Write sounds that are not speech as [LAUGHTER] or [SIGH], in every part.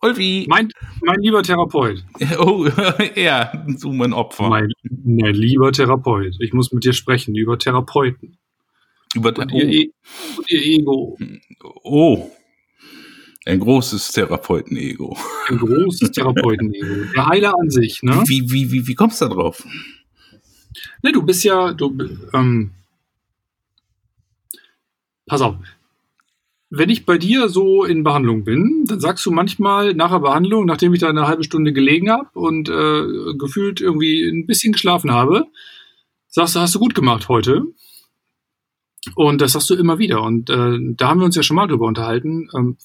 Ulfi. mein, mein lieber Therapeut. [LAUGHS] Oh, [LAUGHS] ja, so mein Opfer. Mein, mein lieber Therapeut. Ich muss mit dir sprechen über Therapeuten. Über Und ihr, E- und ihr Ego. oh. Ein großes Therapeuten-Ego. Ein großes [LAUGHS] Therapeuten-Ego. Der Heiler an sich, ne? Wie, wie, wie, wie kommst du da drauf? Ne, du bist ja, du, ähm, pass auf. Wenn ich bei dir so in Behandlung bin, dann sagst du manchmal nach der Behandlung, nachdem ich da eine halbe Stunde gelegen habe und äh, gefühlt irgendwie ein bisschen geschlafen habe, sagst du, hast du gut gemacht heute. Und das sagst du immer wieder. Und äh, da haben wir uns ja schon mal drüber unterhalten. Ähm,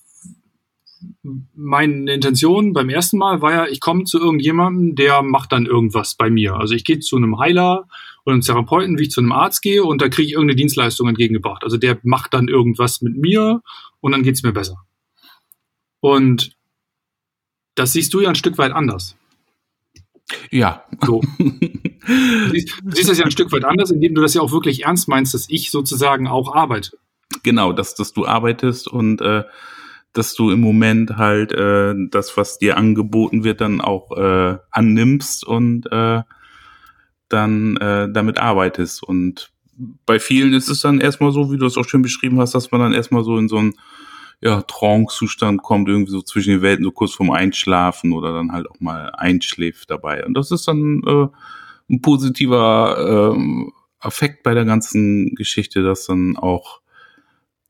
meine Intention beim ersten Mal war ja, ich komme zu irgendjemandem, der macht dann irgendwas bei mir. Also ich gehe zu einem Heiler oder einem Therapeuten, wie ich zu einem Arzt gehe und da kriege ich irgendeine Dienstleistung entgegengebracht. Also der macht dann irgendwas mit mir und dann geht's mir besser. Und das siehst du ja ein Stück weit anders. Ja. So. [LAUGHS] Du siehst, du siehst das ja ein Stück weit anders, indem du das ja auch wirklich ernst meinst, dass ich sozusagen auch arbeite. Genau, dass, dass du arbeitest und äh, dass du im Moment halt äh, das, was dir angeboten wird, dann auch äh, annimmst und äh, dann äh, damit arbeitest. Und bei vielen ist es dann erstmal so, wie du es auch schön beschrieben hast, dass man dann erstmal so in so einen ja, Trance-Zustand kommt, irgendwie so zwischen den Welten, so kurz vorm Einschlafen oder dann halt auch mal einschläft dabei. Und das ist dann äh, ein positiver ähm, Effekt bei der ganzen Geschichte, dass dann auch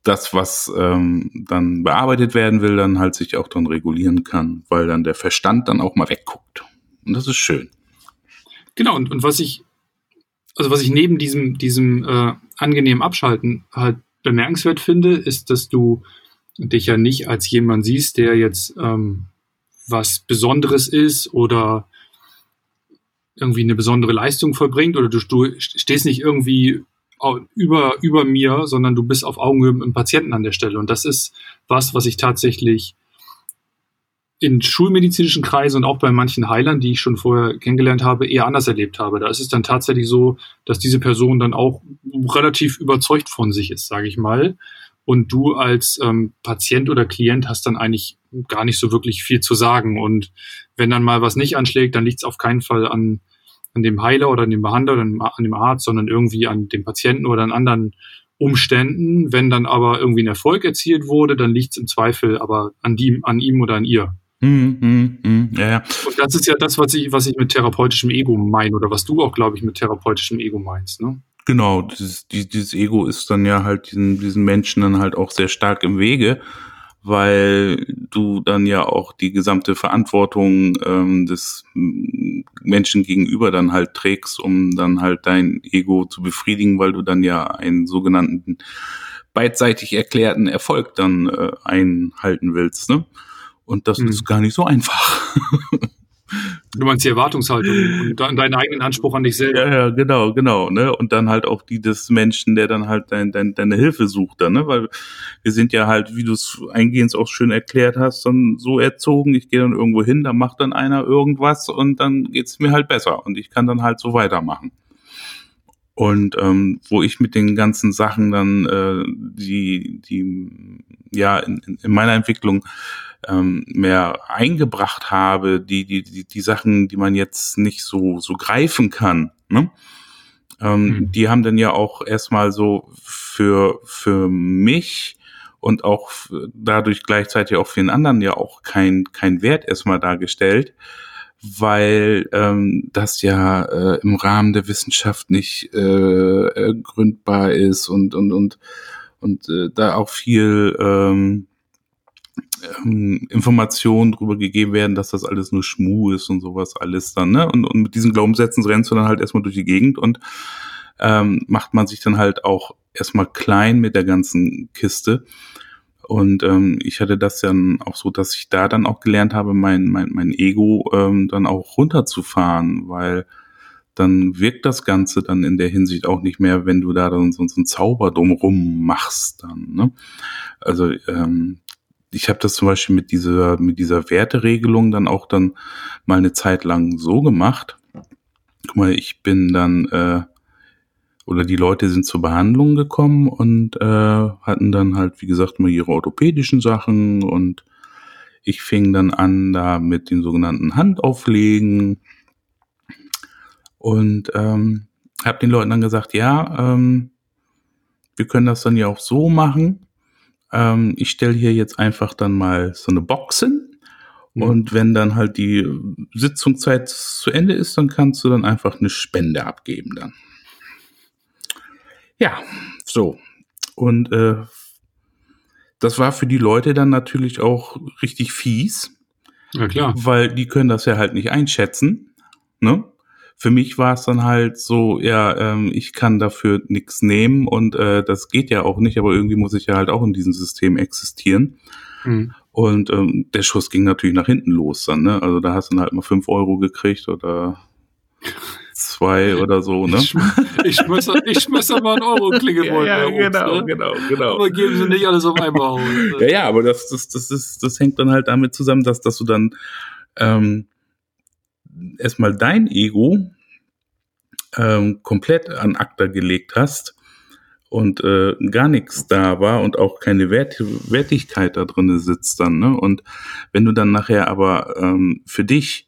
das, was ähm, dann bearbeitet werden will, dann halt sich auch dann regulieren kann, weil dann der Verstand dann auch mal wegguckt. Und das ist schön. Genau, und, und was ich, also was ich neben diesem, diesem äh, angenehmen Abschalten halt bemerkenswert finde, ist, dass du dich ja nicht als jemand siehst, der jetzt ähm, was Besonderes ist oder irgendwie eine besondere Leistung vollbringt oder du, du stehst nicht irgendwie über, über mir, sondern du bist auf Augenhöhe mit dem Patienten an der Stelle. Und das ist was, was ich tatsächlich in schulmedizinischen Kreisen und auch bei manchen Heilern, die ich schon vorher kennengelernt habe, eher anders erlebt habe. Da ist es dann tatsächlich so, dass diese Person dann auch relativ überzeugt von sich ist, sage ich mal. Und du als ähm, Patient oder Klient hast dann eigentlich gar nicht so wirklich viel zu sagen. Und wenn dann mal was nicht anschlägt, dann liegt es auf keinen Fall an, an dem Heiler oder an dem Behandler oder an dem Arzt, sondern irgendwie an dem Patienten oder an anderen Umständen. Wenn dann aber irgendwie ein Erfolg erzielt wurde, dann liegt es im Zweifel aber an, die, an ihm oder an ihr. Hm, hm, hm, ja, ja. Und das ist ja das, was ich, was ich mit therapeutischem Ego meine oder was du auch, glaube ich, mit therapeutischem Ego meinst. Ne? Genau, dieses, die- dieses Ego ist dann ja halt diesen, diesen Menschen dann halt auch sehr stark im Wege, weil du dann ja auch die gesamte Verantwortung ähm, des mm, Menschen gegenüber dann halt trägst, um dann halt dein Ego zu befriedigen, weil du dann ja einen sogenannten beidseitig erklärten Erfolg dann äh, einhalten willst, ne? Und das Mhm. ist gar nicht so einfach. [LAUGHS] Du meinst die Erwartungshaltung und de- deinen eigenen Anspruch an dich selber. Ja, ja, genau, genau, ne? Und dann halt auch die des Menschen, der dann halt dein, dein, deine Hilfe sucht dann, ne? Weil wir sind ja halt, wie du es eingehend auch schön erklärt hast, dann so erzogen, ich gehe dann irgendwo hin, da macht dann einer irgendwas und dann geht's mir halt besser und ich kann dann halt so weitermachen. Und ähm, wo ich mit den ganzen Sachen dann, äh, die, die ja in in meiner Entwicklung ähm, mehr eingebracht habe, die, die, die, die Sachen, die man jetzt nicht so, so greifen kann, ne? ähm, Mhm. die haben dann ja auch erstmal so für, für mich und auch dadurch gleichzeitig auch für den anderen ja auch kein, kein Wert erstmal dargestellt, weil ähm, das ja äh, im Rahmen der Wissenschaft nicht äh, gründbar ist und und und und äh, da auch viel ähm, ähm, Informationen drüber gegeben werden, dass das alles nur Schmu ist und sowas alles dann, ne? Und, und mit diesen Glaubenssätzen rennst du dann halt erstmal durch die Gegend und ähm, macht man sich dann halt auch erstmal klein mit der ganzen Kiste. Und ähm, ich hatte das dann auch so, dass ich da dann auch gelernt habe, mein, mein, mein Ego ähm, dann auch runterzufahren, weil dann wirkt das Ganze dann in der Hinsicht auch nicht mehr, wenn du da dann so, so einen Zauber drumrum machst dann. Ne? Also ähm, ich habe das zum Beispiel mit dieser mit dieser Werteregelung dann auch dann mal eine Zeit lang so gemacht. Guck mal, ich bin dann äh, oder die Leute sind zur Behandlung gekommen und äh, hatten dann halt, wie gesagt, mal ihre orthopädischen Sachen und ich fing dann an, da mit den sogenannten Handauflegen und ähm, habe den Leuten dann gesagt, ja, ähm, wir können das dann ja auch so machen. Ähm, ich stelle hier jetzt einfach dann mal so eine Box hin. Mhm. Und wenn dann halt die Sitzungszeit zu Ende ist, dann kannst du dann einfach eine Spende abgeben dann. Ja, so. Und äh, das war für die Leute dann natürlich auch richtig fies. Ja, klar. Weil die können das ja halt nicht einschätzen. Ne? Für mich war es dann halt so, ja, ähm, ich kann dafür nichts nehmen und äh, das geht ja auch nicht, aber irgendwie muss ich ja halt auch in diesem System existieren. Mhm. Und ähm, der Schuss ging natürlich nach hinten los dann, ne? Also da hast du dann halt mal fünf Euro gekriegt oder zwei oder so, ne? Ich, ich schmeiß, ich schmeiß mal einen Euro Klingelbeutel. ja, ja genau, ne? genau, genau. Aber geben sie nicht alles auf einmal aus. Ne? Ja, ja, aber das, das, das ist, das hängt dann halt damit zusammen, dass, dass du dann ähm, erstmal dein Ego ähm, komplett an Akta gelegt hast und äh, gar nichts da war und auch keine Wert Wertigkeit da drinne sitzt dann. Ne? Und wenn du dann nachher aber ähm, für dich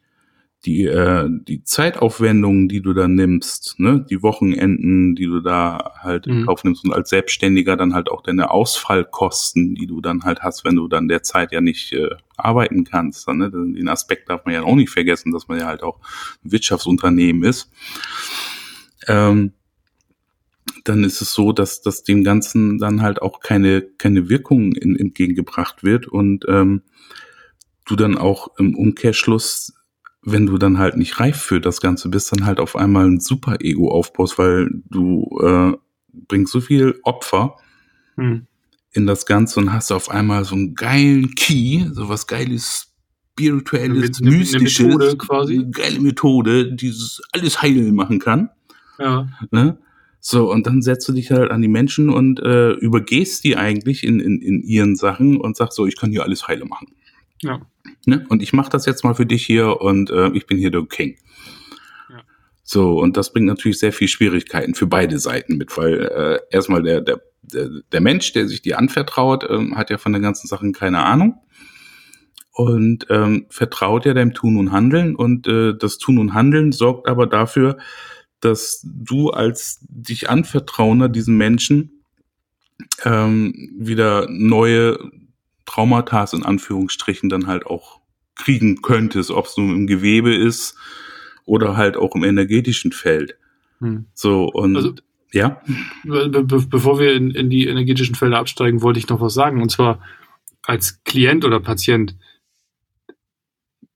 die, äh, die Zeitaufwendungen, die du da nimmst, ne, die Wochenenden, die du da halt in mhm. Kauf nimmst und als Selbstständiger dann halt auch deine Ausfallkosten, die du dann halt hast, wenn du dann derzeit ja nicht äh, arbeiten kannst. Dann, ne? Den Aspekt darf man ja auch nicht vergessen, dass man ja halt auch ein Wirtschaftsunternehmen ist. Ähm, dann ist es so, dass, dass dem Ganzen dann halt auch keine, keine Wirkung in, entgegengebracht wird und ähm, du dann auch im Umkehrschluss wenn du dann halt nicht reif für das Ganze bist, dann halt auf einmal ein super Ego aufbaust, weil du äh, bringst so viel Opfer hm. in das Ganze und hast auf einmal so einen geilen Key, so was geiles spirituelles, eine, mystisches, eine Methode quasi. eine geile Methode, die alles heilen machen kann. Ja. Ne? So, und dann setzt du dich halt an die Menschen und äh, übergehst die eigentlich in, in, in ihren Sachen und sagst so, ich kann hier alles heile machen. Ja. Ne? Und ich mache das jetzt mal für dich hier und äh, ich bin hier der King. Ja. So, und das bringt natürlich sehr viel Schwierigkeiten für beide Seiten mit, weil äh, erstmal der, der, der, der Mensch, der sich dir anvertraut, ähm, hat ja von den ganzen Sachen keine Ahnung und ähm, vertraut ja deinem Tun und Handeln und äh, das Tun und Handeln sorgt aber dafür, dass du als dich Anvertrauender diesen Menschen ähm, wieder neue Traumata in Anführungsstrichen dann halt auch kriegen könntest, ob es nun im Gewebe ist oder halt auch im energetischen Feld. Hm. So und also, ja. Be be bevor wir in, in die energetischen Felder absteigen, wollte ich noch was sagen. Und zwar als Klient oder Patient,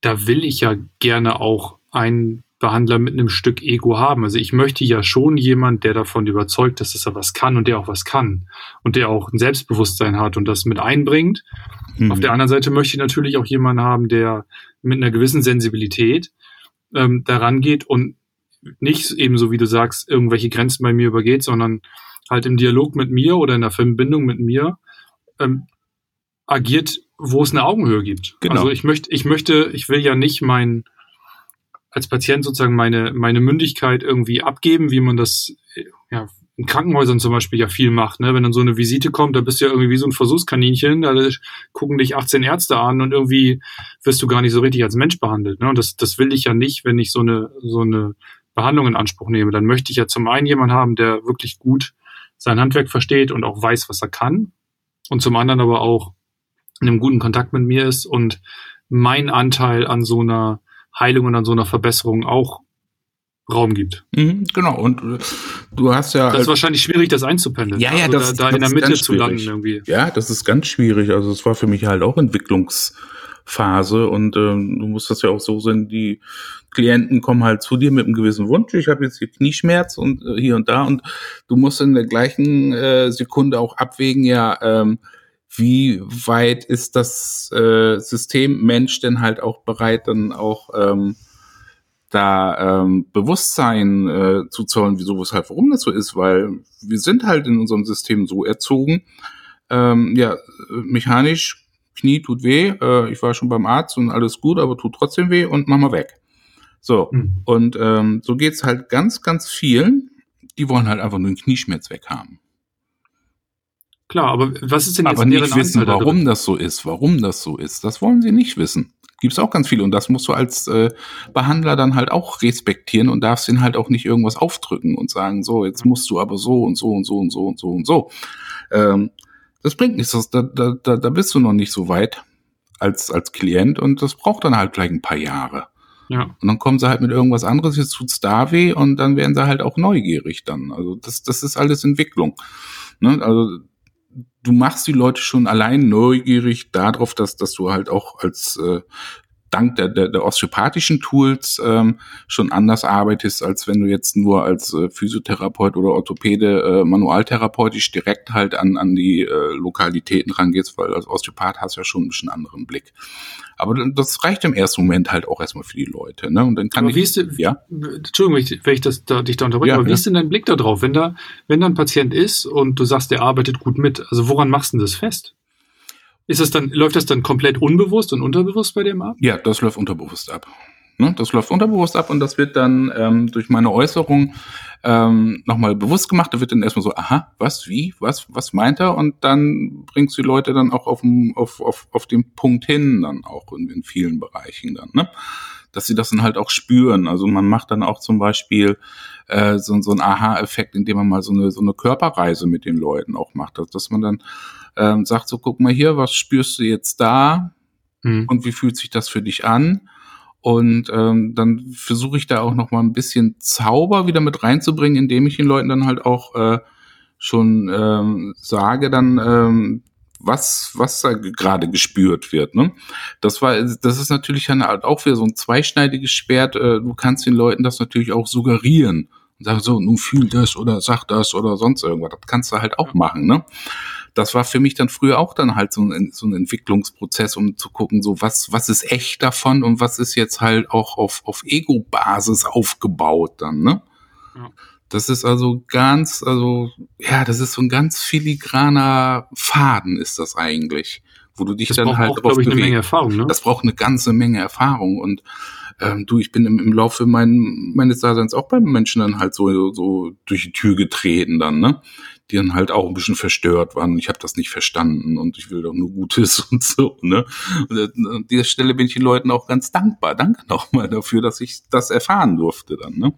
da will ich ja gerne auch einen Behandler mit einem Stück Ego haben. Also ich möchte ja schon jemand, der davon überzeugt ist, dass er was kann und der auch was kann und der auch ein Selbstbewusstsein hat und das mit einbringt. Mhm. Auf der anderen Seite möchte ich natürlich auch jemanden haben, der mit einer gewissen Sensibilität ähm, daran geht und nicht ebenso wie du sagst, irgendwelche Grenzen bei mir übergeht, sondern halt im Dialog mit mir oder in der Verbindung mit mir ähm, agiert, wo es eine Augenhöhe gibt. Genau. Also ich möchte, ich möchte, ich will ja nicht mein als Patient sozusagen meine, meine Mündigkeit irgendwie abgeben, wie man das ja, in Krankenhäusern zum Beispiel ja viel macht. Ne? Wenn dann so eine Visite kommt, da bist du ja irgendwie wie so ein Versuchskaninchen, da gucken dich 18 Ärzte an und irgendwie wirst du gar nicht so richtig als Mensch behandelt. Ne? Und das, das will ich ja nicht, wenn ich so eine, so eine Behandlung in Anspruch nehme. Dann möchte ich ja zum einen jemanden haben, der wirklich gut sein Handwerk versteht und auch weiß, was er kann. Und zum anderen aber auch in einem guten Kontakt mit mir ist und mein Anteil an so einer Heilung und an so einer Verbesserung auch Raum gibt. Mhm, genau, und äh, du hast ja. Das ist wahrscheinlich schwierig, das einzupendeln. Ja, ja, also das, da, da das in der Mitte zu landen irgendwie. Ja, das ist ganz schwierig. Also es war für mich halt auch Entwicklungsphase und äh, du musst das ja auch so sehen, die Klienten kommen halt zu dir mit einem gewissen Wunsch. Ich habe jetzt hier Knieschmerz und äh, hier und da und du musst in der gleichen äh, Sekunde auch abwägen, ja, ähm, wie weit ist das äh, System Mensch denn halt auch bereit, dann auch ähm, da ähm, Bewusstsein äh, zu zollen, wieso, weshalb, warum das so ist, weil wir sind halt in unserem System so erzogen, ähm, ja, mechanisch, Knie tut weh, äh, ich war schon beim Arzt und alles gut, aber tut trotzdem weh und mach mal weg. So, mhm. und ähm, so geht's halt ganz, ganz vielen, die wollen halt einfach nur den Knieschmerz weghaben. Klar, aber was ist denn jetzt Aber nicht wissen, warum das so ist, warum das so ist. Das wollen sie nicht wissen. Gibt es auch ganz viele und das musst du als äh, Behandler dann halt auch respektieren und darfst ihnen halt auch nicht irgendwas aufdrücken und sagen, so, jetzt musst du aber so und so und so und so und so und so. Ähm, das bringt nichts, das, da, da, da bist du noch nicht so weit als, als Klient und das braucht dann halt gleich ein paar Jahre. Ja. Und dann kommen sie halt mit irgendwas anderes, jetzt tut's da weh und dann werden sie halt auch neugierig dann. Also das, das ist alles Entwicklung. Ne? Also du machst die Leute schon allein neugierig darauf, dass, dass du halt auch als äh, dank der, der, der osteopathischen Tools ähm, schon anders arbeitest, als wenn du jetzt nur als äh, Physiotherapeut oder Orthopäde äh, manualtherapeutisch direkt halt an, an die äh, Lokalitäten rangehst, weil als Osteopath hast du ja schon ein bisschen anderen Blick. Aber das reicht im ersten Moment halt auch erstmal für die Leute. Ne? Und dann kann aber wie ist denn, ja? Entschuldigung, wenn ich, wenn ich das, da, dich da unterbreche, ja, aber wie ja. ist denn dein Blick da drauf, wenn da, wenn da ein Patient ist und du sagst, der arbeitet gut mit, also woran machst du das fest? Ist das dann, läuft das dann komplett unbewusst und unterbewusst bei dem ab? Ja, das läuft unterbewusst ab. Ne? Das läuft unterbewusst ab und das wird dann ähm, durch meine Äußerung ähm, nochmal bewusst gemacht. Da wird dann erstmal so, aha, was, wie, was, was meint er? Und dann bringst du die Leute dann auch auf, auf, auf, auf den Punkt hin, dann auch in, in vielen Bereichen dann, ne? Dass sie das dann halt auch spüren. Also man macht dann auch zum Beispiel äh, so, so ein Aha-Effekt, indem man mal so eine, so eine Körperreise mit den Leuten auch macht. Dass, dass man dann ähm, sagt so, guck mal hier, was spürst du jetzt da mhm. und wie fühlt sich das für dich an? Und ähm, dann versuche ich da auch noch mal ein bisschen Zauber wieder mit reinzubringen, indem ich den Leuten dann halt auch äh, schon ähm, sage, dann ähm, was was da gerade gespürt wird. Ne? Das war, das ist natürlich dann halt auch wieder so ein zweischneidiges Schwert. Äh, du kannst den Leuten das natürlich auch suggerieren und sagen so, nun fühl das oder sag das oder sonst irgendwas. Das kannst du halt auch machen. Ne? das war für mich dann früher auch dann halt so ein, so ein Entwicklungsprozess, um zu gucken, so was, was ist echt davon und was ist jetzt halt auch auf, auf Ego-Basis aufgebaut dann, ne? Ja. Das ist also ganz, also, ja, das ist so ein ganz filigraner Faden ist das eigentlich, wo du dich das dann halt auch, drauf ich, eine Menge Erfahrung, ne? Das braucht eine ganze Menge Erfahrung und ähm, du, ich bin im, im Laufe mein, meines Daseins auch beim Menschen dann halt so, so durch die Tür getreten dann, ne? die dann halt auch ein bisschen verstört waren. Ich habe das nicht verstanden und ich will doch nur Gutes [LAUGHS] und so. Ne? Und an dieser Stelle bin ich den Leuten auch ganz dankbar. Danke nochmal dafür, dass ich das erfahren durfte dann. Ne?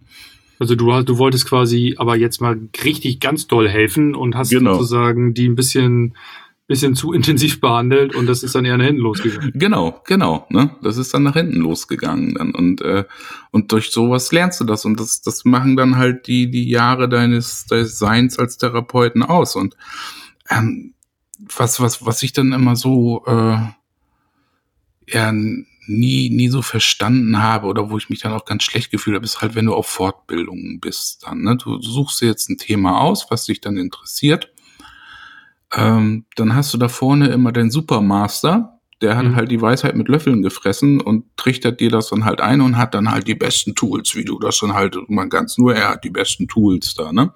Also du, du wolltest quasi aber jetzt mal richtig ganz doll helfen und hast genau. sozusagen die ein bisschen bisschen zu intensiv behandelt und das ist dann eher nach hinten losgegangen. Genau, genau. Ne? Das ist dann nach hinten losgegangen dann und äh, und durch sowas lernst du das und das das machen dann halt die die Jahre deines, deines Seins als Therapeuten aus und ähm, was was was ich dann immer so äh, ja nie nie so verstanden habe oder wo ich mich dann auch ganz schlecht gefühlt habe, ist halt wenn du auf Fortbildungen bist dann. Ne? Du suchst dir jetzt ein Thema aus, was dich dann interessiert ähm, dann hast du da vorne immer den Supermaster, der hat mhm. halt die Weisheit mit Löffeln gefressen und trichtert dir das dann halt ein und hat dann halt die besten Tools, wie du das dann halt, man ganz nur, er hat die besten Tools da, ne?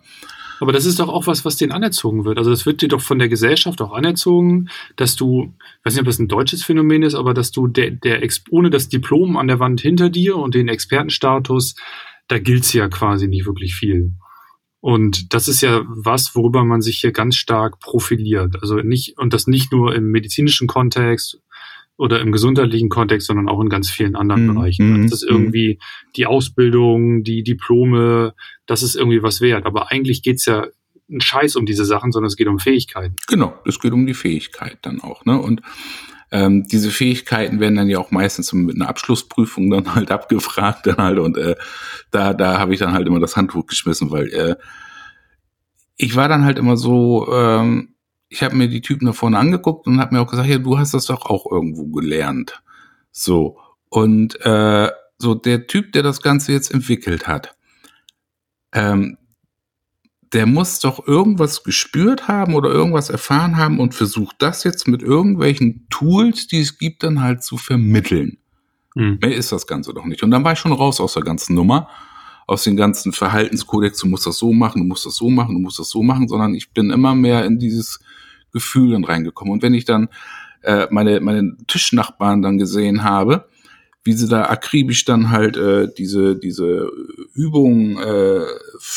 Aber das ist doch auch was, was denen anerzogen wird. Also das wird dir doch von der Gesellschaft auch anerzogen, dass du, ich weiß nicht, ob das ein deutsches Phänomen ist, aber dass du der, der ohne das Diplom an der Wand hinter dir und den Expertenstatus, da gilt's ja quasi nicht wirklich viel. Und das ist ja was, worüber man sich hier ganz stark profiliert. Also nicht, und das nicht nur im medizinischen Kontext oder im gesundheitlichen Kontext, sondern auch in ganz vielen anderen mhm. Bereichen. Mhm. Das ist irgendwie die Ausbildung, die Diplome, das ist irgendwie was wert. Aber eigentlich geht's ja ein Scheiß um diese Sachen, sondern es geht um Fähigkeiten. Genau, es geht um die Fähigkeit dann auch. Ne? Und ähm, diese Fähigkeiten werden dann ja auch meistens mit einer Abschlussprüfung dann halt abgefragt dann halt und äh, da da habe ich dann halt immer das Handtuch geschmissen, weil äh, ich war dann halt immer so, ähm, ich habe mir die Typen da vorne angeguckt und habe mir auch gesagt, ja, du hast das doch auch irgendwo gelernt. So und äh, so der Typ, der das Ganze jetzt entwickelt hat, ähm, der muss doch irgendwas gespürt haben oder irgendwas erfahren haben und versucht das jetzt mit irgendwelchen Tools, die es gibt, dann halt zu vermitteln. Mhm. Mehr ist das Ganze doch nicht. Und dann war ich schon raus aus der ganzen Nummer, aus den ganzen Verhaltenskodex, du musst das so machen, du musst das so machen, du musst das so machen, sondern ich bin immer mehr in dieses Gefühl dann reingekommen. Und wenn ich dann äh, meine, meine Tischnachbarn dann gesehen habe, wie sie da akribisch dann halt äh, diese, diese Übung äh,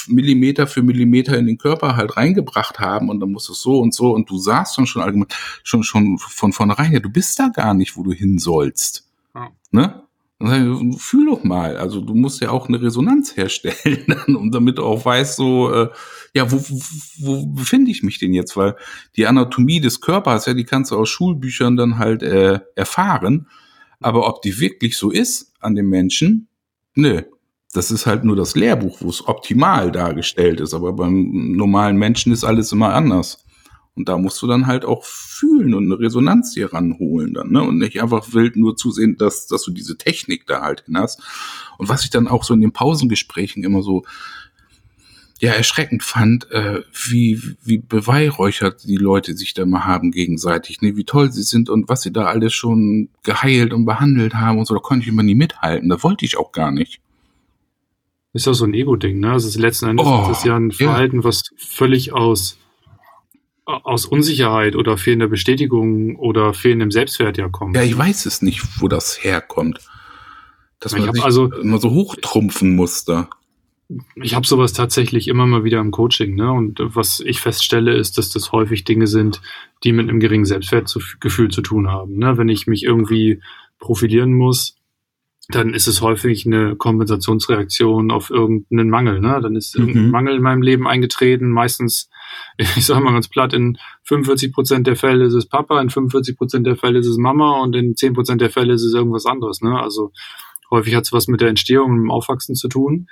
Millimeter für Millimeter in den Körper halt reingebracht haben und dann muss es so und so und du sagst dann schon allgemein, schon, schon von vornherein, ja, du bist da gar nicht, wo du hin sollst. Ja. Ne? Fühl doch mal. Also du musst ja auch eine Resonanz herstellen, [LAUGHS] und damit du auch weißt, so, äh, ja, wo, wo, wo befinde ich mich denn jetzt? Weil die Anatomie des Körpers, ja, die kannst du aus Schulbüchern dann halt äh, erfahren. Aber ob die wirklich so ist an dem Menschen, nö. Das ist halt nur das Lehrbuch, wo es optimal dargestellt ist. Aber beim normalen Menschen ist alles immer anders. Und da musst du dann halt auch fühlen und eine Resonanz hier ranholen dann, ne? Und nicht einfach wild nur zusehen, dass, dass du diese Technik da halt hin hast. Und was ich dann auch so in den Pausengesprächen immer so ja erschreckend fand, äh, wie, wie beweihräuchert die Leute sich da mal haben gegenseitig, ne? wie toll sie sind und was sie da alles schon geheilt und behandelt haben und so, da konnte ich immer nie mithalten, da wollte ich auch gar nicht. Ist ja so ein Ego-Ding, ne? Also ist letzten Endes oh, ist das ja ein Verhalten, ja. was völlig aus, aus Unsicherheit oder fehlender Bestätigung oder fehlendem Selbstwert ja kommt. Ja, ich weiß es nicht, wo das herkommt. Dass man sich also, immer so hochtrumpfen musste ich habe sowas tatsächlich immer mal wieder im Coaching, ne? Und was ich feststelle, ist, dass das häufig Dinge sind, die mit einem geringen Selbstwertgefühl zu tun haben. Ne? Wenn ich mich irgendwie profilieren muss, dann ist es häufig eine Kompensationsreaktion auf irgendeinen Mangel. Ne? Dann ist mhm. irgendein Mangel in meinem Leben eingetreten. Meistens, [LAUGHS] ich sage mal ganz platt, in 45 Prozent der Fälle ist es Papa, in 45 Prozent der Fälle ist es Mama und in 10 Prozent der Fälle ist es irgendwas anderes. Ne? Also häufig hat es was mit der Entstehung und dem Aufwachsen zu tun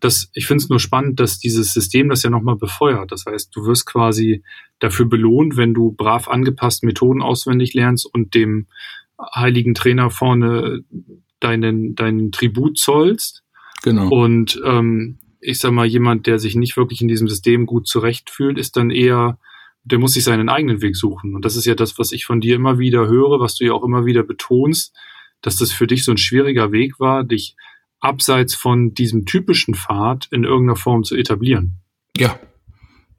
das, ich finde es nur spannend, dass dieses System das ja nochmal befeuert. Das heißt, du wirst quasi dafür belohnt, wenn du brav angepasst Methoden auswendig lernst und dem heiligen Trainer vorne deinen, deinen Tribut zollst. Genau. Und ähm, ich sag mal, jemand, der sich nicht wirklich in diesem System gut zurechtfühlt, ist dann eher, der muss sich seinen eigenen Weg suchen. Und das ist ja das, was ich von dir immer wieder höre, was du ja auch immer wieder betonst, dass das für dich so ein schwieriger Weg war, dich abseits von diesem typischen Pfad in irgendeiner Form zu etablieren. Ja.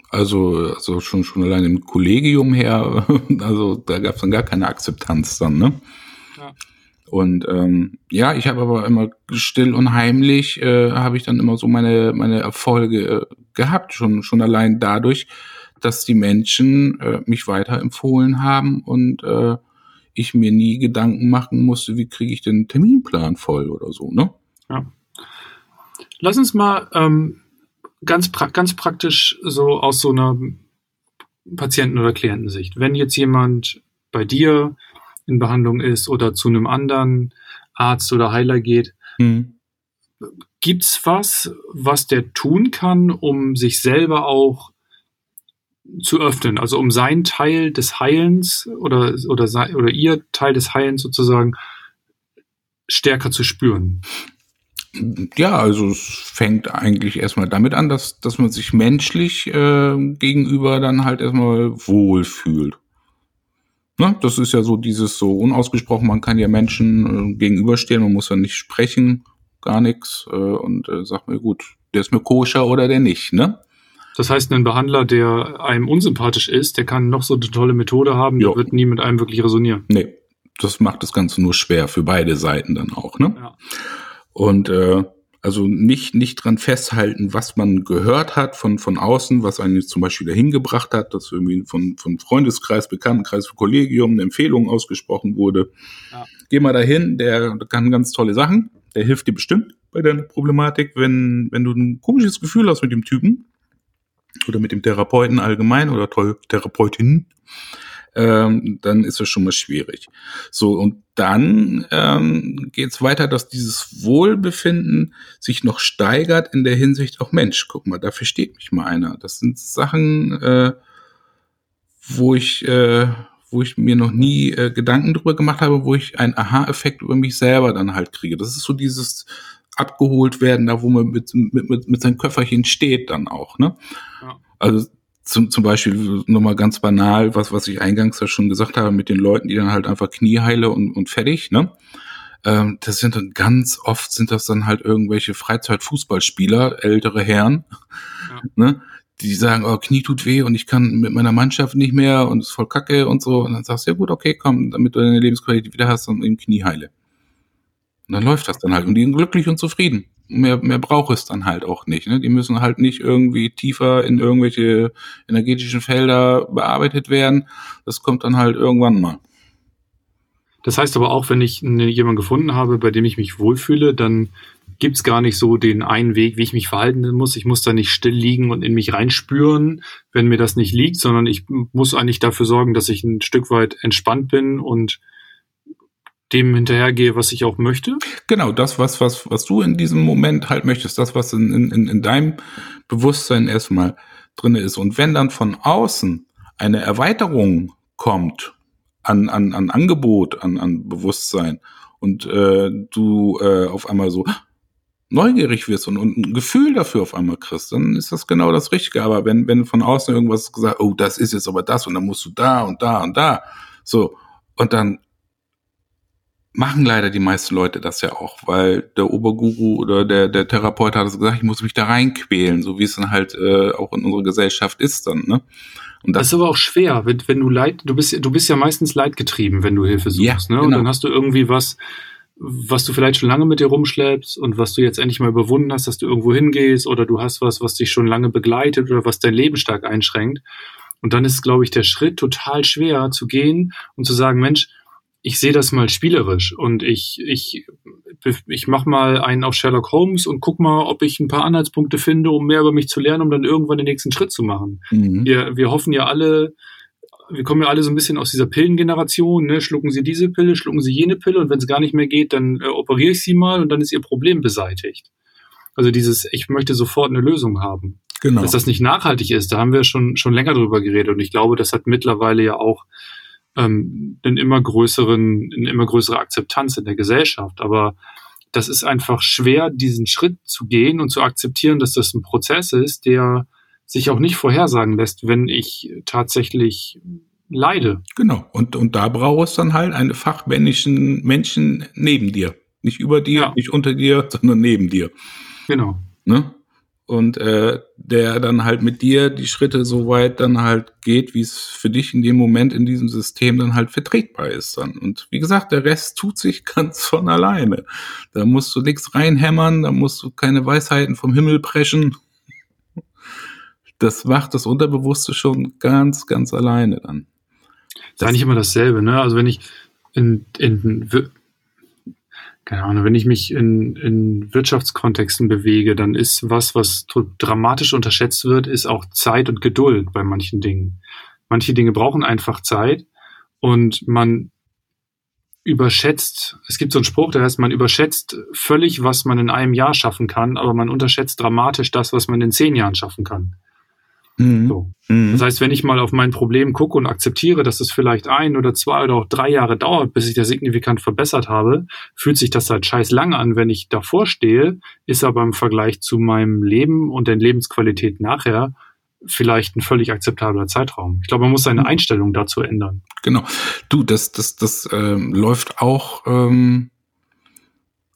Also, also schon, schon allein im Kollegium her, [LAUGHS] also da gab es dann gar keine Akzeptanz dann, ne? Ja. Und ähm, ja, ich habe aber immer still und heimlich äh, habe ich dann immer so meine meine Erfolge äh, gehabt, schon schon allein dadurch, dass die Menschen äh, mich weiterempfohlen haben und äh, ich mir nie Gedanken machen musste, wie kriege ich den Terminplan voll oder so, ne? Ja. Lass uns mal ähm, ganz, pra ganz praktisch so aus so einer Patienten- oder Klientensicht. Wenn jetzt jemand bei dir in Behandlung ist oder zu einem anderen Arzt oder Heiler geht, hm. es was, was der tun kann, um sich selber auch zu öffnen, also um seinen Teil des Heilens oder, oder, oder ihr Teil des Heilens sozusagen stärker zu spüren? Ja, also es fängt eigentlich erstmal damit an, dass, dass man sich menschlich äh, gegenüber dann halt erstmal wohlfühlt. Ne? Das ist ja so dieses so unausgesprochen, man kann ja Menschen äh, gegenüberstehen, man muss ja nicht sprechen, gar nichts äh, und äh, sagt mir, gut, der ist mir koscher oder der nicht, ne? Das heißt, ein Behandler, der einem unsympathisch ist, der kann noch so eine tolle Methode haben, der wird nie mit einem wirklich resonieren. Nee, das macht das Ganze nur schwer für beide Seiten dann auch, ne? Ja. Und äh, also nicht, nicht dran festhalten, was man gehört hat von, von außen, was einen zum Beispiel dahin gebracht hat, dass irgendwie von, von Freundeskreis, Bekanntenkreis, Kollegium eine Empfehlung ausgesprochen wurde. Ja. Geh mal dahin, der kann ganz tolle Sachen, der hilft dir bestimmt bei deiner Problematik, wenn, wenn du ein komisches Gefühl hast mit dem Typen oder mit dem Therapeuten allgemein oder Therapeutin, ähm, dann ist es schon mal schwierig. So, und dann ähm, geht es weiter, dass dieses Wohlbefinden sich noch steigert in der Hinsicht, auch Mensch, guck mal, da versteht mich mal einer. Das sind Sachen, äh, wo ich, äh, wo ich mir noch nie äh, Gedanken drüber gemacht habe, wo ich einen Aha-Effekt über mich selber dann halt kriege. Das ist so dieses abgeholt werden, da wo man mit, mit, mit, mit seinem Köfferchen steht dann auch, ne? Ja. Also zum, zum Beispiel nochmal ganz banal, was, was ich eingangs ja schon gesagt habe, mit den Leuten, die dann halt einfach Knieheile und, und fertig, ne? Ähm, das sind dann ganz oft sind das dann halt irgendwelche Freizeitfußballspieler, ältere Herren, ja. ne? Die sagen, oh, Knie tut weh und ich kann mit meiner Mannschaft nicht mehr und ist voll kacke und so. Und dann sagst du, ja gut, okay, komm, damit du deine Lebensqualität wieder hast und eben Knieheile. Und dann läuft das dann halt. Und die sind glücklich und zufrieden. Mehr, mehr braucht es dann halt auch nicht. Ne? Die müssen halt nicht irgendwie tiefer in irgendwelche energetischen Felder bearbeitet werden. Das kommt dann halt irgendwann mal. Das heißt aber auch, wenn ich jemanden gefunden habe, bei dem ich mich wohlfühle, dann gibt es gar nicht so den einen Weg, wie ich mich verhalten muss. Ich muss da nicht still liegen und in mich reinspüren, wenn mir das nicht liegt, sondern ich muss eigentlich dafür sorgen, dass ich ein Stück weit entspannt bin und dem hinterhergehe, was ich auch möchte. Genau, das, was, was, was du in diesem Moment halt möchtest, das, was in, in, in deinem Bewusstsein erstmal drin ist. Und wenn dann von außen eine Erweiterung kommt an, an, an Angebot, an, an Bewusstsein und äh, du äh, auf einmal so neugierig wirst und, und ein Gefühl dafür auf einmal kriegst, dann ist das genau das Richtige. Aber wenn, wenn von außen irgendwas gesagt, oh, das ist jetzt aber das und dann musst du da und da und da, so, und dann machen leider die meisten Leute das ja auch, weil der Oberguru oder der, der Therapeut hat es gesagt, ich muss mich da reinquälen, so wie es dann halt äh, auch in unserer Gesellschaft ist dann, ne? Und das, das ist aber auch schwer, wenn, wenn du leid, du bist, du bist ja meistens leidgetrieben, wenn du Hilfe suchst, ja, ne? Genau. Und dann hast du irgendwie was, was du vielleicht schon lange mit dir rumschleppst und was du jetzt endlich mal überwunden hast, dass du irgendwo hingehst oder du hast was, was dich schon lange begleitet oder was dein Leben stark einschränkt. Und dann ist, glaube ich, der Schritt total schwer zu gehen und zu sagen, Mensch, ich sehe das mal spielerisch und ich, ich, ich mache mal einen auf Sherlock Holmes und guck mal, ob ich ein paar Anhaltspunkte finde, um mehr über mich zu lernen, um dann irgendwann den nächsten Schritt zu machen. Mhm. Wir, wir hoffen ja alle, wir kommen ja alle so ein bisschen aus dieser Pillengeneration, ne? schlucken Sie diese Pille, schlucken Sie jene Pille und wenn es gar nicht mehr geht, dann äh, operiere ich Sie mal und dann ist Ihr Problem beseitigt. Also dieses, ich möchte sofort eine Lösung haben. Genau. Dass das nicht nachhaltig ist, da haben wir schon, schon länger drüber geredet und ich glaube, das hat mittlerweile ja auch ähm, einen immer größeren, eine immer größere Akzeptanz in der Gesellschaft. Aber das ist einfach schwer, diesen Schritt zu gehen und zu akzeptieren, dass das ein Prozess ist, der sich auch nicht vorhersagen lässt, wenn ich tatsächlich leide. Genau. Und, und da braucht es dann halt einen fachmännischen Menschen neben dir. Nicht über dir, ja. nicht unter dir, sondern neben dir. Genau. Ne? Und äh, der dann halt mit dir die Schritte so weit dann halt geht, wie es für dich in dem Moment in diesem System dann halt vertretbar ist dann. Und wie gesagt, der Rest tut sich [LAUGHS] ganz von alleine. Da musst du nichts reinhämmern, da musst du keine Weisheiten vom Himmel preschen. Das macht das Unterbewusste schon ganz, ganz alleine dann. Das ist eigentlich immer dasselbe, ne? Also wenn ich in, in keine Ahnung, wenn ich mich in, in Wirtschaftskontexten bewege, dann ist was, was dramatisch unterschätzt wird, ist auch Zeit und Geduld bei manchen Dingen. Manche Dinge brauchen einfach Zeit und man überschätzt, es gibt so einen Spruch, der heißt, man überschätzt völlig, was man in einem Jahr schaffen kann, aber man unterschätzt dramatisch das, was man in zehn Jahren schaffen kann. Mhm. So. Mhm. Das heißt, wenn ich mal auf mein Problem gucke und akzeptiere, dass es vielleicht ein oder zwei oder auch drei Jahre dauert, bis ich das signifikant verbessert habe, fühlt sich das halt scheiß lang an, wenn ich davor stehe, ist aber im Vergleich zu meinem Leben und der Lebensqualität nachher vielleicht ein völlig akzeptabler Zeitraum. Ich glaube, man muss seine mhm. Einstellung dazu ändern. Genau. Du, das, das, das ähm, läuft auch. Ähm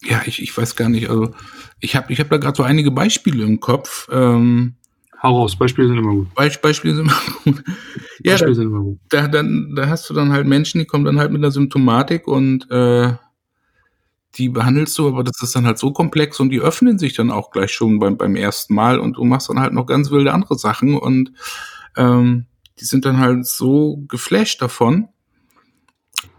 ja, ich, ich weiß gar nicht. Also ich habe ich hab da gerade so einige Beispiele im Kopf. Ähm, Hau raus, Beispiele sind immer gut. Be Beispiele sind immer gut. ja, Beispiele da, sind immer gut. Da, dann, da hast du dann halt Menschen, die kommen dann halt mit einer Symptomatik und äh, die behandelst du, aber das ist dann halt so komplex und die öffnen sich dann auch gleich schon beim, beim ersten Mal und du machst dann halt noch ganz wilde andere Sachen und ähm, die sind dann halt so geflasht davon.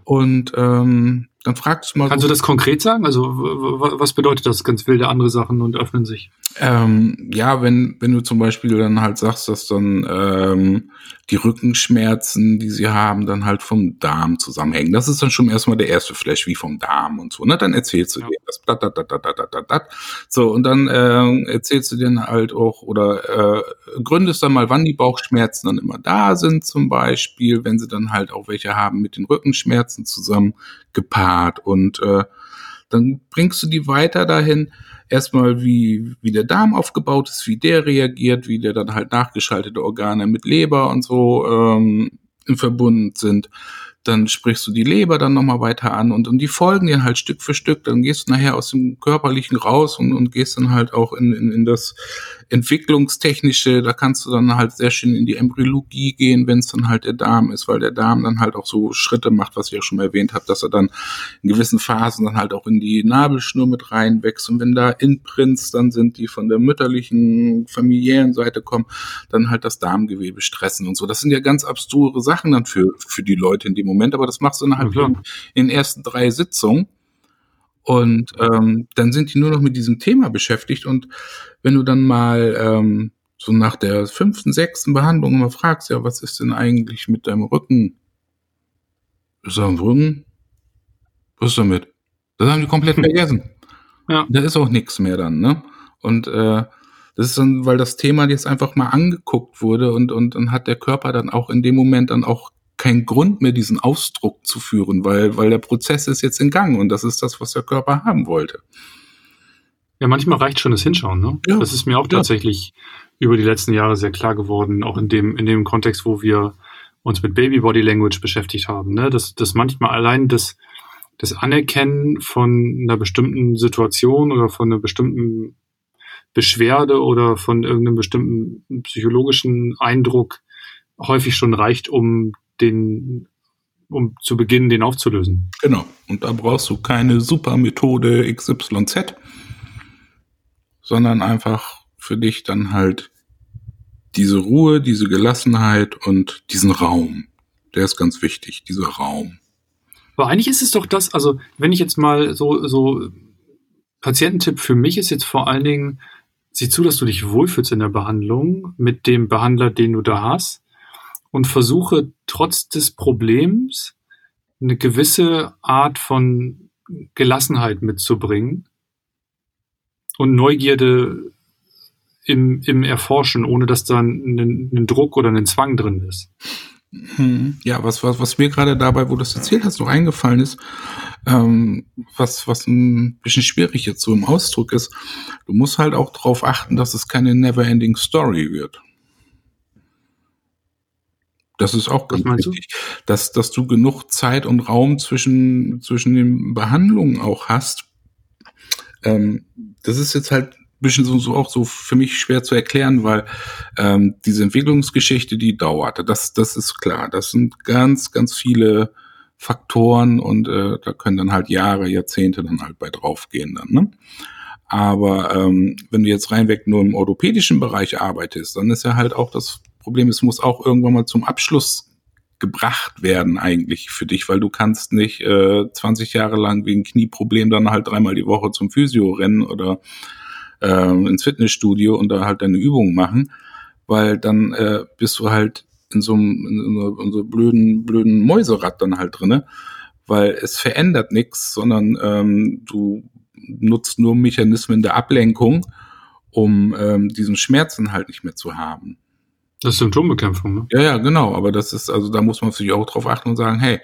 Und ähm, dann fragst du mal. Kannst so, du das konkret sagen? Also was bedeutet das? Ganz wilde andere Sachen und öffnen sich. Ähm, ja, wenn wenn du zum Beispiel dann halt sagst, dass dann ähm, die Rückenschmerzen, die sie haben, dann halt vom Darm zusammenhängen. Das ist dann schon erstmal der erste Flash, wie vom Darm und so. Ne? Dann erzählst du ja. dir das. Dat, dat, dat, dat, dat, dat, dat. So, und dann äh, erzählst du dir halt auch oder äh, gründest dann mal, wann die Bauchschmerzen dann immer da sind, zum Beispiel, wenn sie dann halt auch welche haben mit den Rückenschmerzen zusammen gepaart. Und äh, dann bringst du die weiter dahin, erstmal wie, wie der Darm aufgebaut ist, wie der reagiert, wie der dann halt nachgeschaltete Organe mit Leber und so ähm, verbunden sind. Dann sprichst du die Leber dann nochmal weiter an und, und die folgen dir halt Stück für Stück. Dann gehst du nachher aus dem Körperlichen raus und, und gehst dann halt auch in, in, in das Entwicklungstechnische. Da kannst du dann halt sehr schön in die Embryologie gehen, wenn es dann halt der Darm ist, weil der Darm dann halt auch so Schritte macht, was ich ja schon mal erwähnt habe, dass er dann in gewissen Phasen dann halt auch in die Nabelschnur mit reinwächst. Und wenn da Imprints dann sind, die von der mütterlichen, familiären Seite kommen, dann halt das Darmgewebe stressen und so. Das sind ja ganz abstruse Sachen dann für, für die Leute in dem Moment. Moment, aber das machst du dann halt ja, in, in, den ersten drei Sitzungen. Und ähm, dann sind die nur noch mit diesem Thema beschäftigt. Und wenn du dann mal ähm, so nach der fünften, sechsten Behandlung immer fragst, ja, was ist denn eigentlich mit deinem Rücken? Ist er am Rücken? Was ist damit? Das haben die komplett [LAUGHS] vergessen. Ja. Da ist auch nichts mehr dann, ne? Und äh, das ist dann, weil das Thema jetzt einfach mal angeguckt wurde und, und dann hat der Körper dann auch in dem Moment dann auch kein Grund mehr, diesen Ausdruck zu führen, weil, weil der Prozess ist jetzt in Gang und das ist das, was der Körper haben wollte. Ja, manchmal reicht schon das Hinschauen, ne? Ja, das ist mir auch tatsächlich ja. über die letzten Jahre sehr klar geworden, auch in dem, in dem Kontext, wo wir uns mit Baby Body Language beschäftigt haben, ne? Dass, dass manchmal allein das, das Anerkennen von einer bestimmten Situation oder von einer bestimmten Beschwerde oder von irgendeinem bestimmten psychologischen Eindruck häufig schon reicht, um den, um zu beginnen, den aufzulösen. Genau. Und da brauchst du keine super Methode XYZ, sondern einfach für dich dann halt diese Ruhe, diese Gelassenheit und diesen Raum. Der ist ganz wichtig, dieser Raum. Aber eigentlich ist es doch das, also wenn ich jetzt mal so, so Patiententipp für mich ist jetzt vor allen Dingen, sieh zu, dass du dich wohlfühlst in der Behandlung mit dem Behandler, den du da hast und versuche trotz des Problems eine gewisse Art von Gelassenheit mitzubringen und Neugierde im, im Erforschen, ohne dass da ein, Druck oder ein Zwang drin ist. Hm, ja, was, was, was mir gerade dabei, wo du das erzählt hast, noch eingefallen ist, ähm, was, was ein bisschen schwierig jetzt so im Ausdruck ist, du musst halt auch darauf achten, dass es keine never-ending Story wird. Das ist auch ganz wichtig, dass, dass du genug Zeit und Raum zwischen, zwischen den Behandlungen auch hast. Ähm, das ist jetzt halt ein bisschen so, so auch so für mich schwer zu erklären, weil ähm, diese Entwicklungsgeschichte, die dauerte, das, das ist klar. Das sind ganz, ganz viele Faktoren und äh, da können dann halt Jahre, Jahrzehnte dann halt bei draufgehen dann. Ne? Aber ähm, wenn du jetzt reinweg nur im orthopädischen Bereich arbeitest, dann ist ja halt auch das Problem, es muss auch irgendwann mal zum Abschluss gebracht werden eigentlich für dich, weil du kannst nicht äh, 20 Jahre lang wegen Knieproblem dann halt dreimal die Woche zum Physio rennen oder äh, ins Fitnessstudio und da halt deine Übungen machen, weil dann äh, bist du halt in so einem in so, blöden blöden Mäuserad dann halt drinne, weil es verändert nichts, sondern ähm, du nutzt nur Mechanismen der Ablenkung, um ähm, diesen Schmerzen halt nicht mehr zu haben. Das ist Symptombekämpfung, ne? Ja, ja, genau. Aber das ist, also da muss man sich auch drauf achten und sagen, hey,